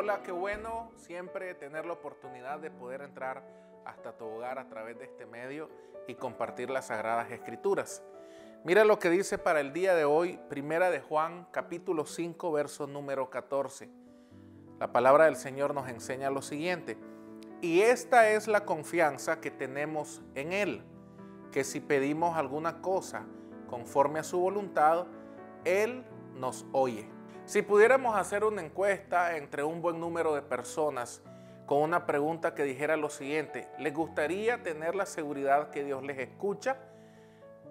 Hola, qué bueno siempre tener la oportunidad de poder entrar hasta tu hogar a través de este medio y compartir las sagradas escrituras. Mira lo que dice para el día de hoy, Primera de Juan, capítulo 5, verso número 14. La palabra del Señor nos enseña lo siguiente, y esta es la confianza que tenemos en Él, que si pedimos alguna cosa conforme a su voluntad, Él nos oye. Si pudiéramos hacer una encuesta entre un buen número de personas con una pregunta que dijera lo siguiente, ¿les gustaría tener la seguridad que Dios les escucha?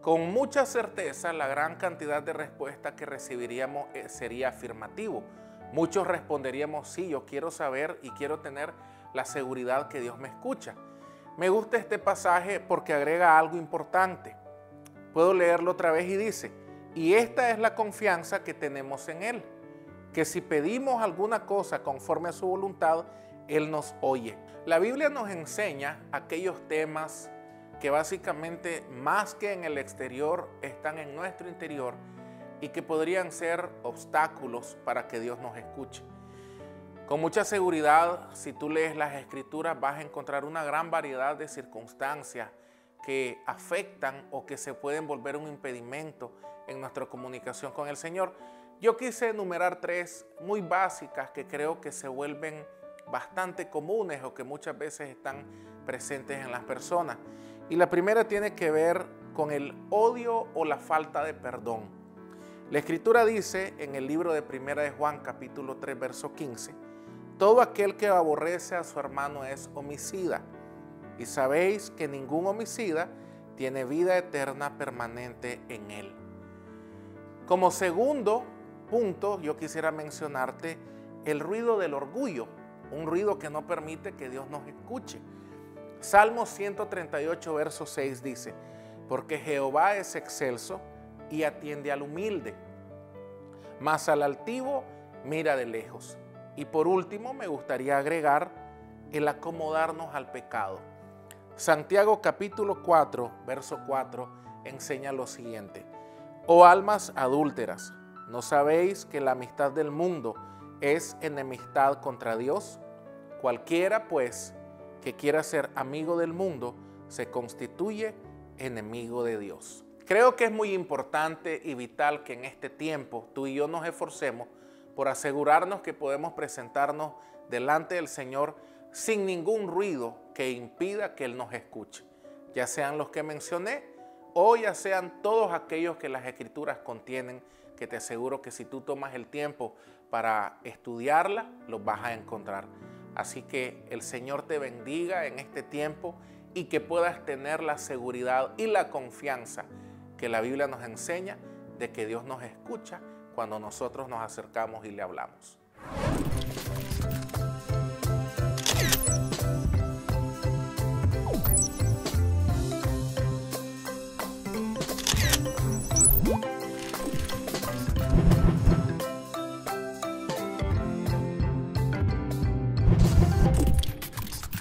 Con mucha certeza la gran cantidad de respuestas que recibiríamos eh, sería afirmativo. Muchos responderíamos, sí, yo quiero saber y quiero tener la seguridad que Dios me escucha. Me gusta este pasaje porque agrega algo importante. Puedo leerlo otra vez y dice, y esta es la confianza que tenemos en Él que si pedimos alguna cosa conforme a su voluntad, Él nos oye. La Biblia nos enseña aquellos temas que básicamente más que en el exterior están en nuestro interior y que podrían ser obstáculos para que Dios nos escuche. Con mucha seguridad, si tú lees las escrituras, vas a encontrar una gran variedad de circunstancias que afectan o que se pueden volver un impedimento en nuestra comunicación con el Señor. Yo quise enumerar tres muy básicas que creo que se vuelven bastante comunes o que muchas veces están presentes en las personas. Y la primera tiene que ver con el odio o la falta de perdón. La escritura dice en el libro de Primera de Juan capítulo 3 verso 15, todo aquel que aborrece a su hermano es homicida. Y sabéis que ningún homicida tiene vida eterna permanente en él. Como segundo, punto, yo quisiera mencionarte el ruido del orgullo, un ruido que no permite que Dios nos escuche. Salmo 138, verso 6 dice, porque Jehová es excelso y atiende al humilde, mas al altivo mira de lejos. Y por último me gustaría agregar el acomodarnos al pecado. Santiago capítulo 4, verso 4 enseña lo siguiente, oh almas adúlteras, ¿No sabéis que la amistad del mundo es enemistad contra Dios? Cualquiera, pues, que quiera ser amigo del mundo, se constituye enemigo de Dios. Creo que es muy importante y vital que en este tiempo tú y yo nos esforcemos por asegurarnos que podemos presentarnos delante del Señor sin ningún ruido que impida que Él nos escuche, ya sean los que mencioné o ya sean todos aquellos que las escrituras contienen que te aseguro que si tú tomas el tiempo para estudiarla, los vas a encontrar. Así que el Señor te bendiga en este tiempo y que puedas tener la seguridad y la confianza que la Biblia nos enseña de que Dios nos escucha cuando nosotros nos acercamos y le hablamos.